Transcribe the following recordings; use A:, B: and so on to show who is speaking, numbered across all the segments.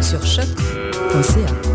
A: Sur choc.ca.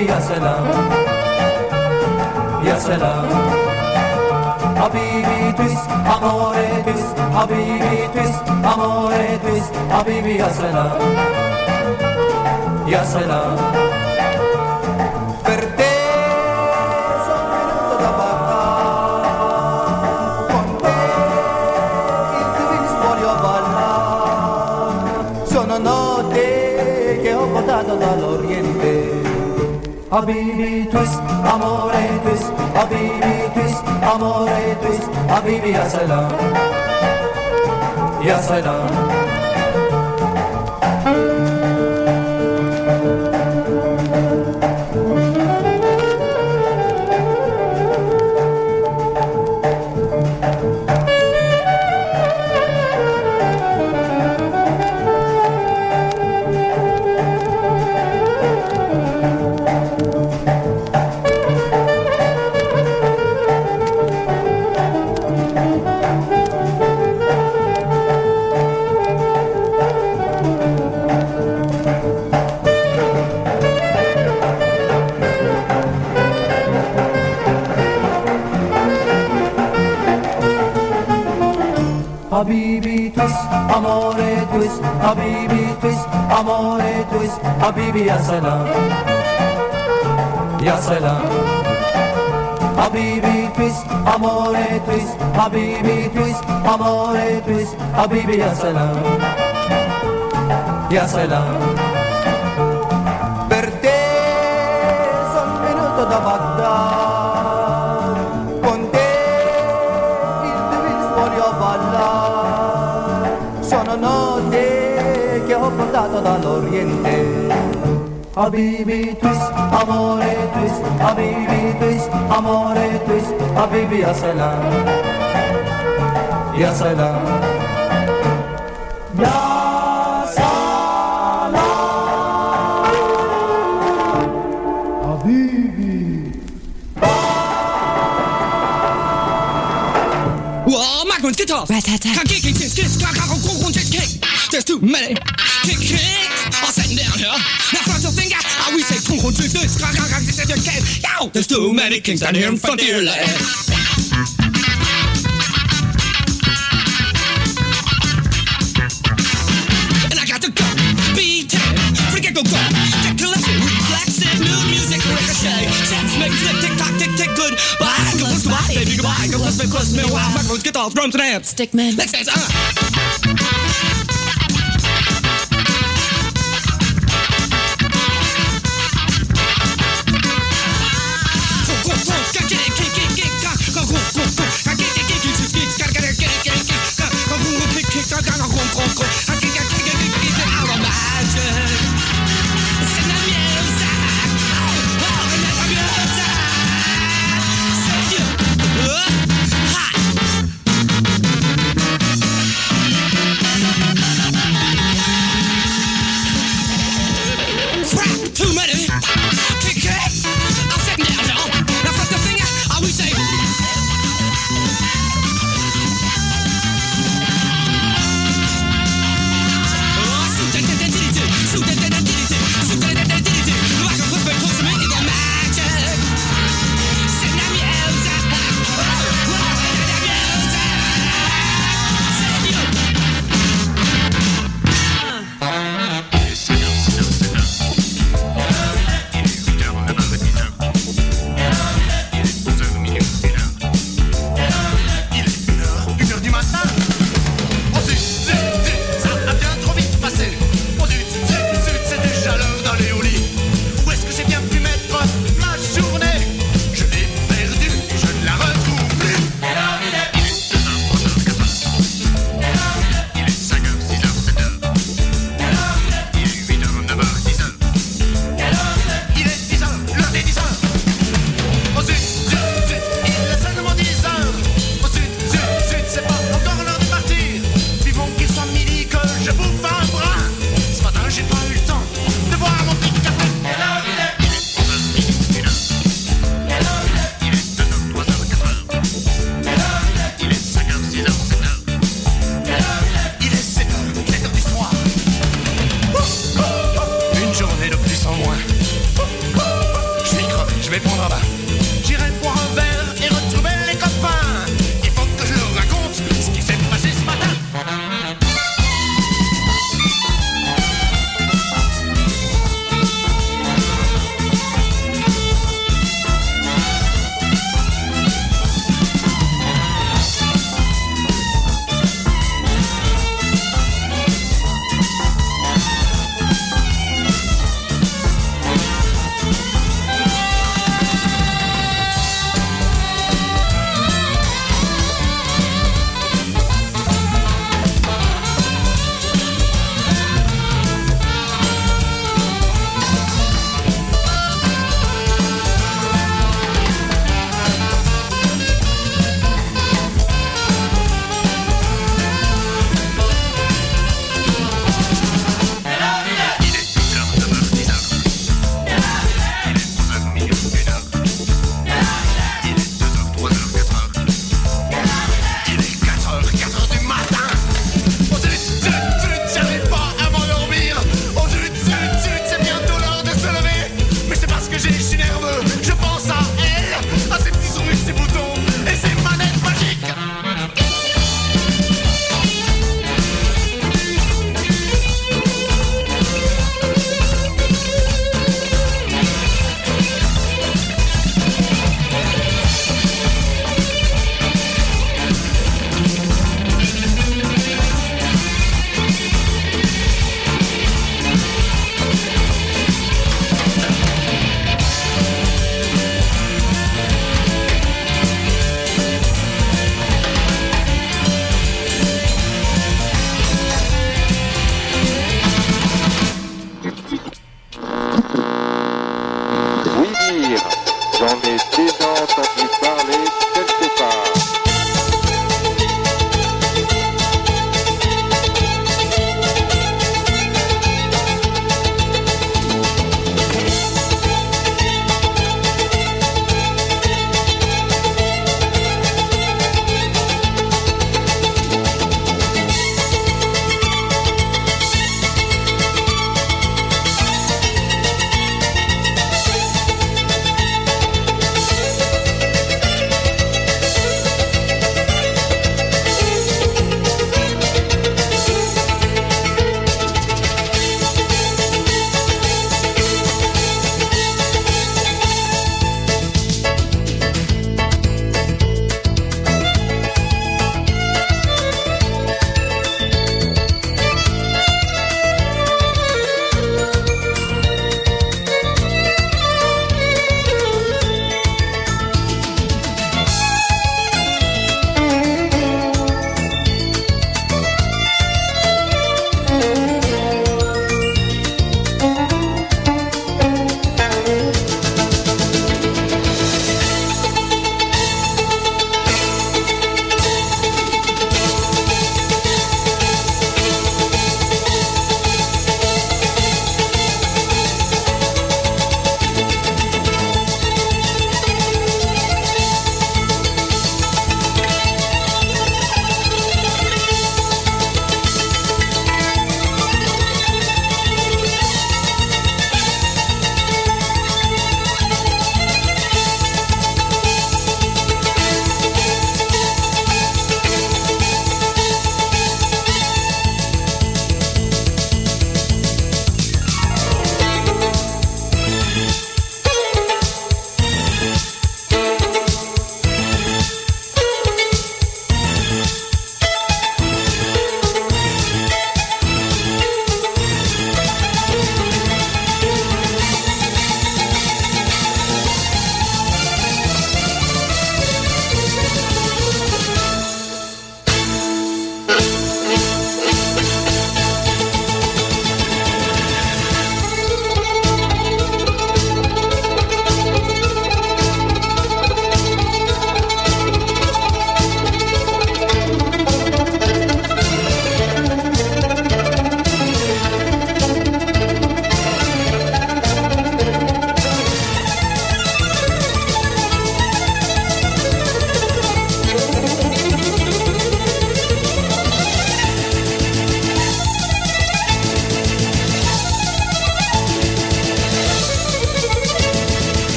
B: Abi ya selam. Ya selam. Habibi twist, amore twist. Habibi twist, amore twist. Habibi ya selam. Ya selam. Habibi twist, amore twist Habibi twist, amore twist Habibi ya salam Habibi twist, amore twist, Habibi ya salam, ya salam. Habibi twist, amore twist, Habibi twist, amore twist, Habibi ya salam, ya salam. tornato dall'Oriente. Habibi twist, amore twist, Habibi twist, amore twist, Habibi ya selam, ya selam, ya salam, Habibi.
C: Whoa, Magnum's kick, kick, kick, kick. There's too many! Kick, kick. There's too many kings down here in Frontierland. And I got to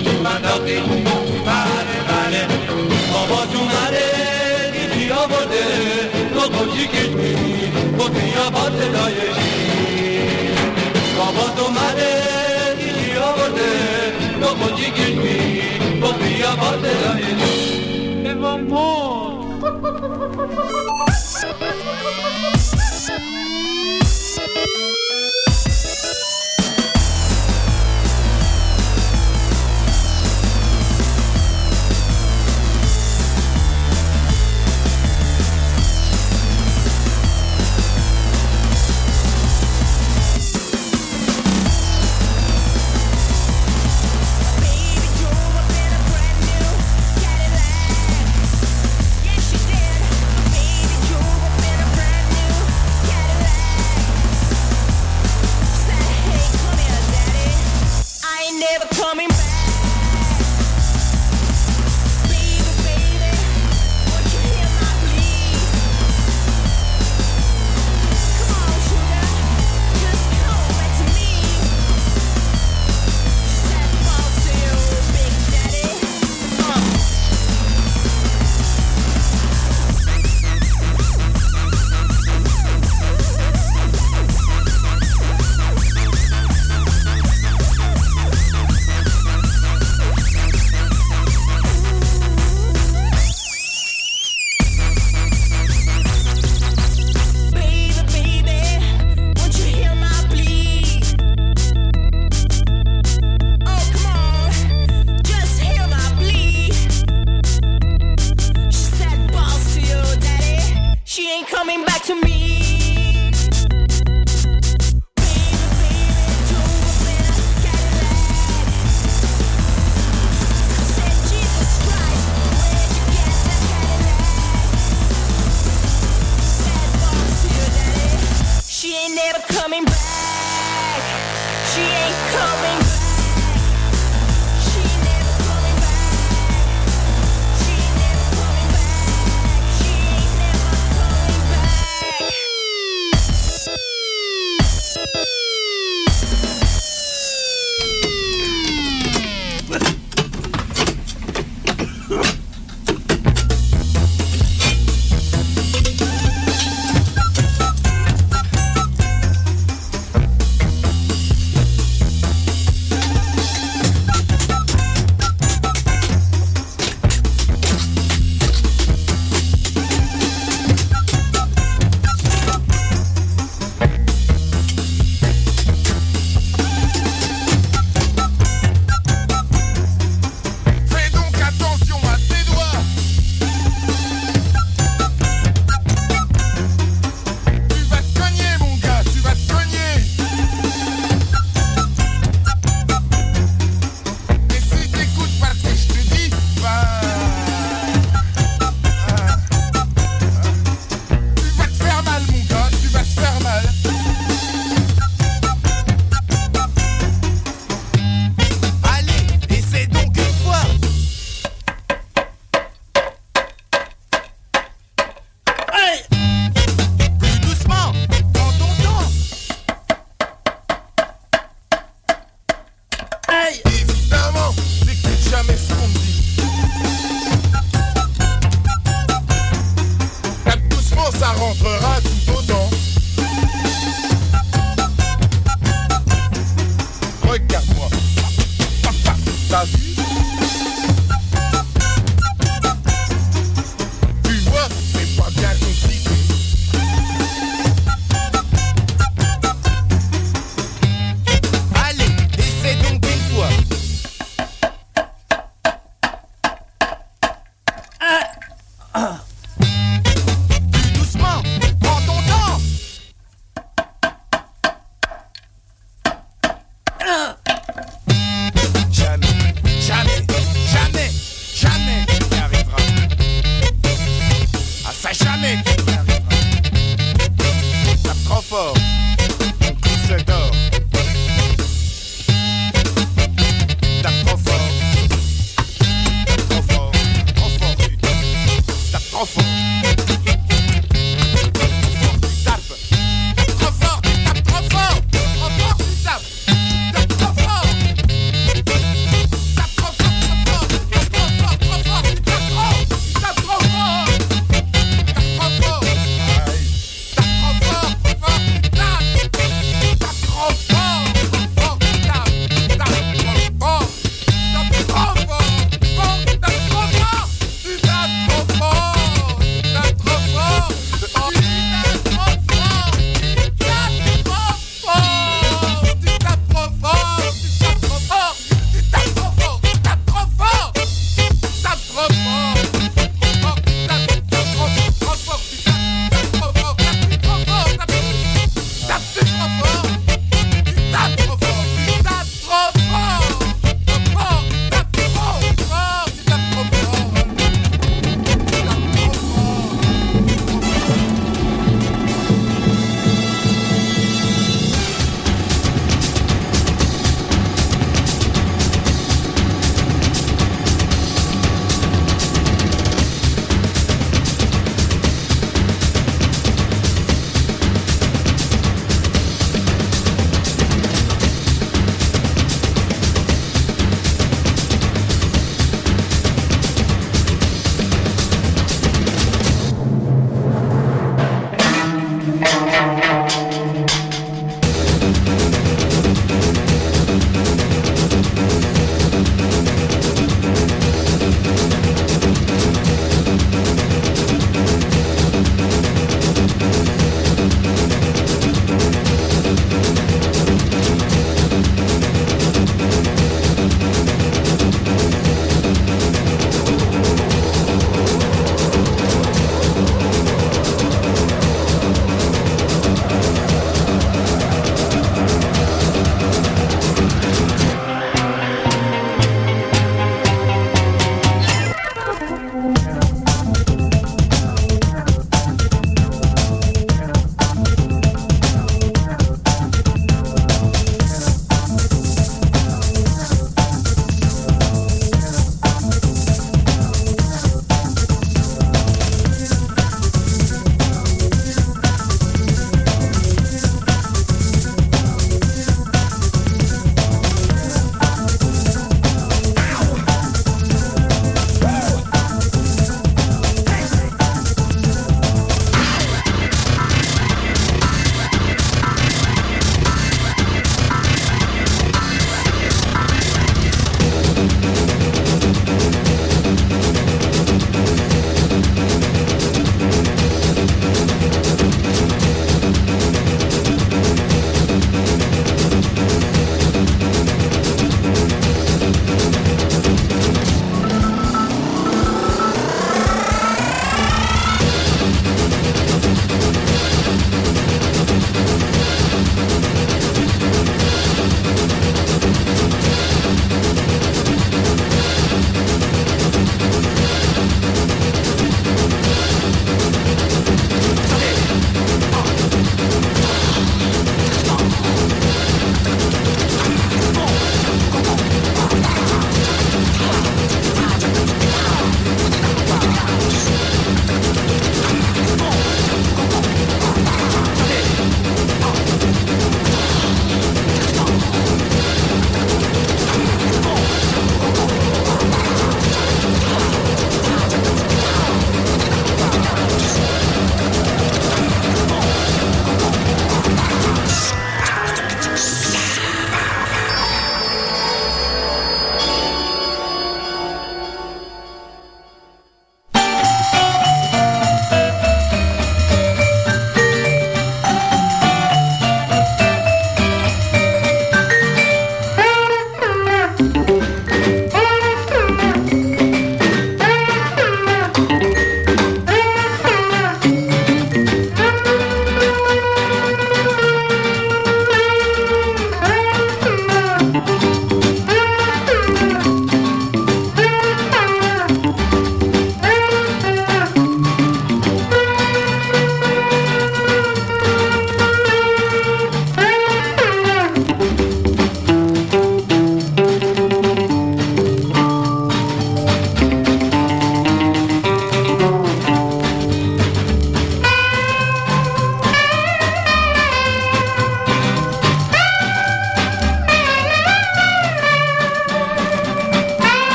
D: جون منداختی بله بله آباد اومده دیدی آورده تو خوشی کشمی با بیاباد صدایشی آباد اومده دیدی آورده تو خوشی کشمی با بیاباد صدایشی به Thank you.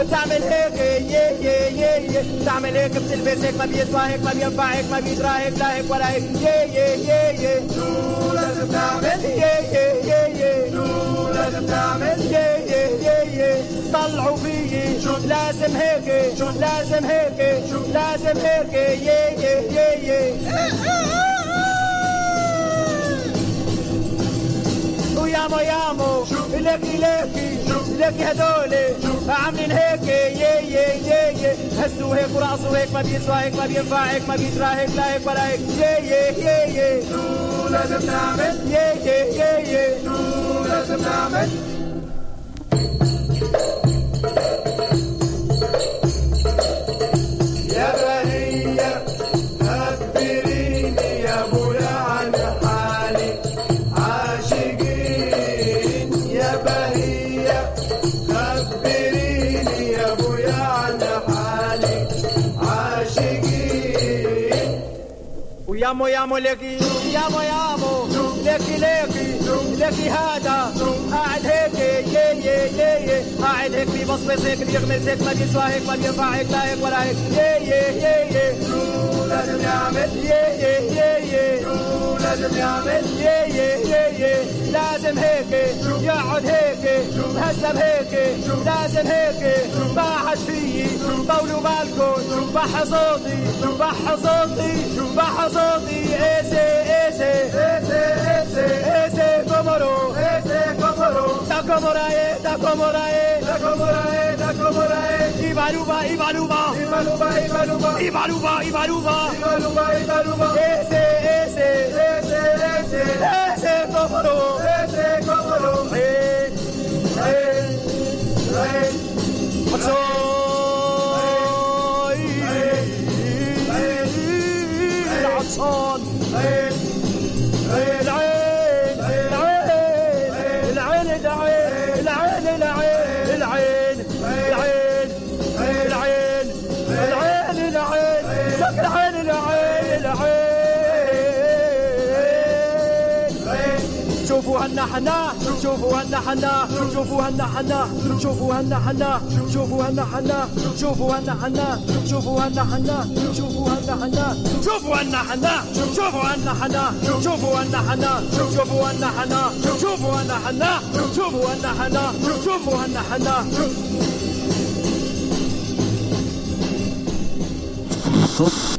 E: بتعمل هيك يي يي يي بتعمل هيك بتلبس هيك ما بيسوى هيك ما بينفع هيك ما بيدرى هيك لا هيك ولا هيك يي يي يي شو لازم تعمل يي يي يي شو لازم تعمل يي يي يي طلعوا فيي شو لازم هيك شو لازم هيك شو لازم هيك يي يي يي ويامو يامو لكي لكي لكي هدولي عاملين هيك يي يي يي يي هزوا هيك ورقصوا هيك ما بيسوى هيك ما بينفع هيك ما بيدرى هيك لا هيك ولا هيك يي يي يي يي شو لازم نعمل يي يي يي يي شو لازم نعمل يا ويامو يامو لكي يامو يامو لكي لكي لكي هذا قاعد هيك يي يي يي يي قاعد هيك هيك بيغمز هيك ما هيك ما بينفع هيك لا هيك ولا هيك يي يي يي يي لازم يعمل يي يي يي يي لازم يعمل يي يي يي يي لازم هيك يقعد هيك مهذب هيك لازم هيك باحش فيي طولوا بالكم بح صوتي بح صوتي بح صوتي ايسي ايسي ايسي ايسي ايسي كومورو ايسي Toro, e, Taco Morae, Taco Morae, Taco Morae, Taco Morae, Ibaruba, Ibaruba, Ibaruba, Ibaruba, Ibaruba, Ibaruba, Ibaruba, Ibaruba, ese, ese, ese, ese. حنا شوفوا هنا حنا شوفوا هنا حنا شوفوا هنا حنا شوفوا هنا حنا شوفوا هنا حنا شوفوا هنا حنا شوفوا هنا حنا شوفوا هنا حنا شوفوا هنا حنا شوفوا هنا حنا شوفوا هنا حنا شوفوا هنا حنا شوفوا هنا حنا شوفوا هنا حنا صوت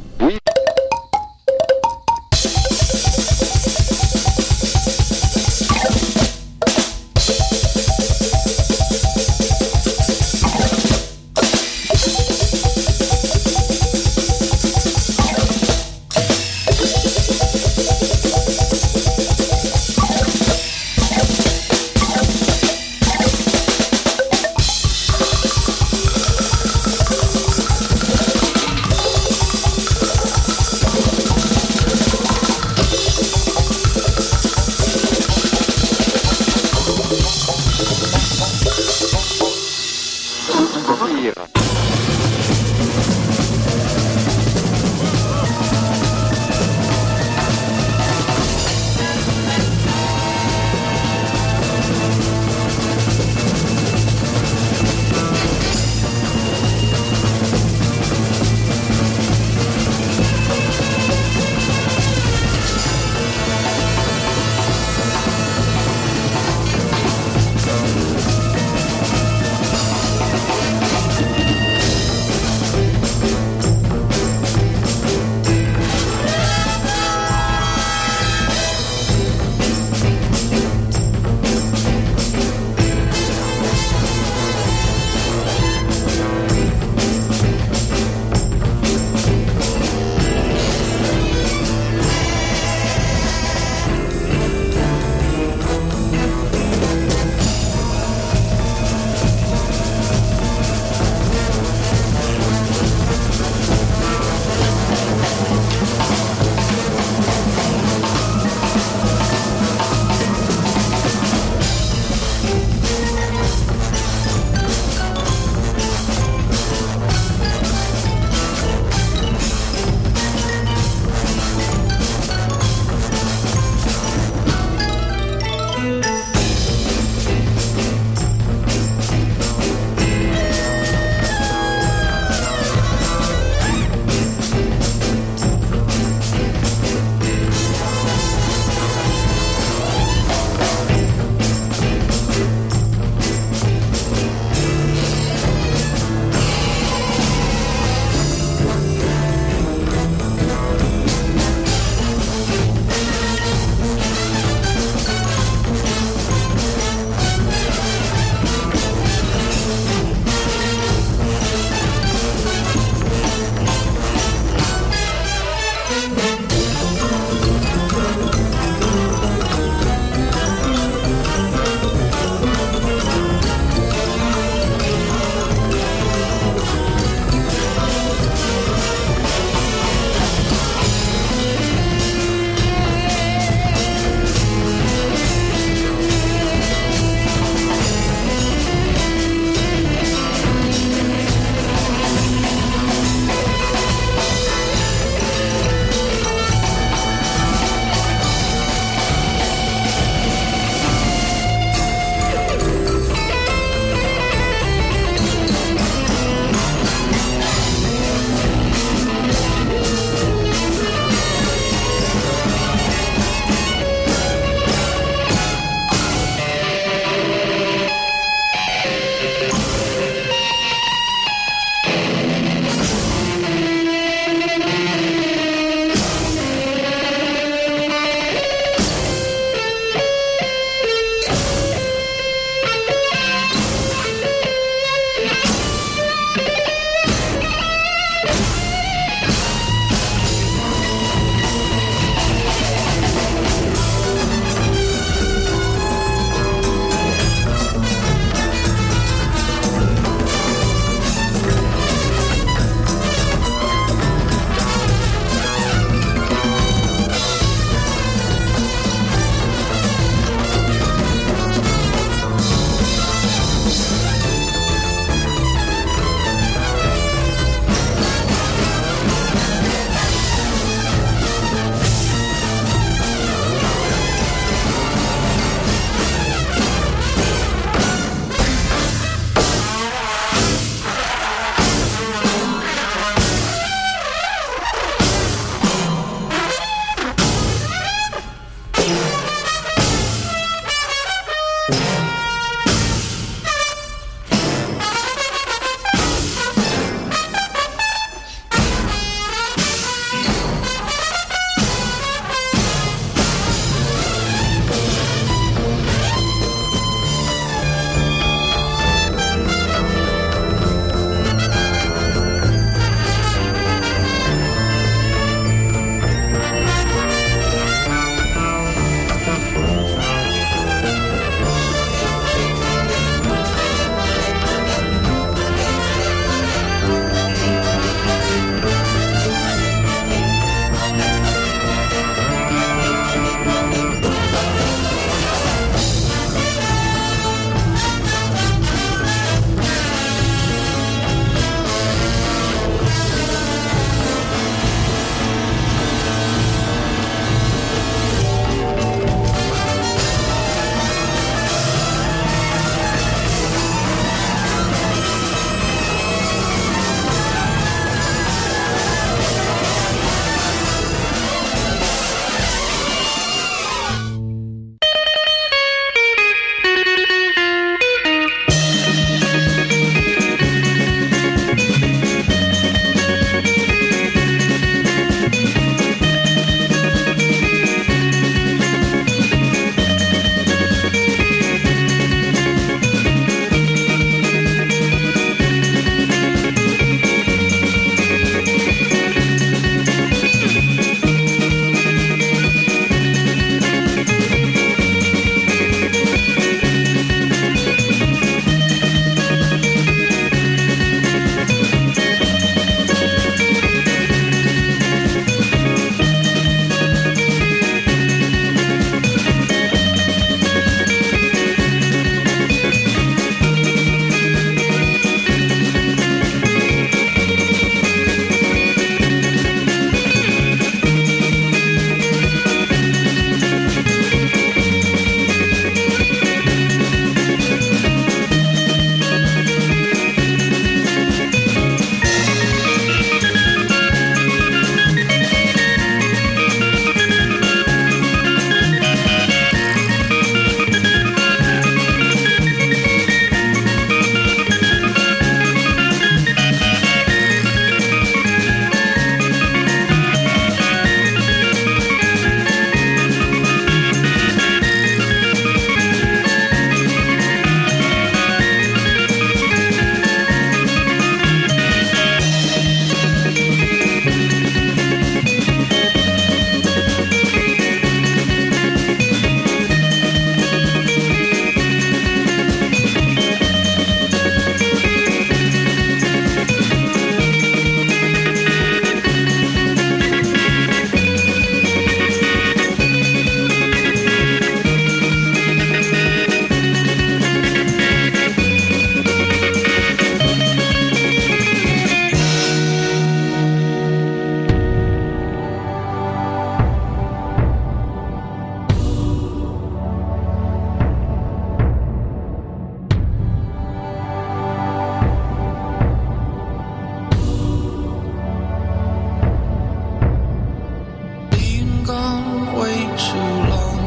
E: gone way too long.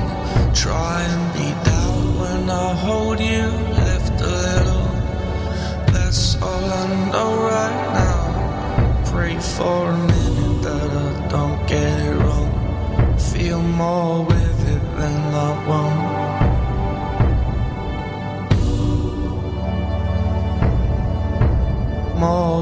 F: Try and be down when I hold you, lift a little. That's all I know right now. Pray for a minute that I don't get it wrong. Feel more with it than I want. More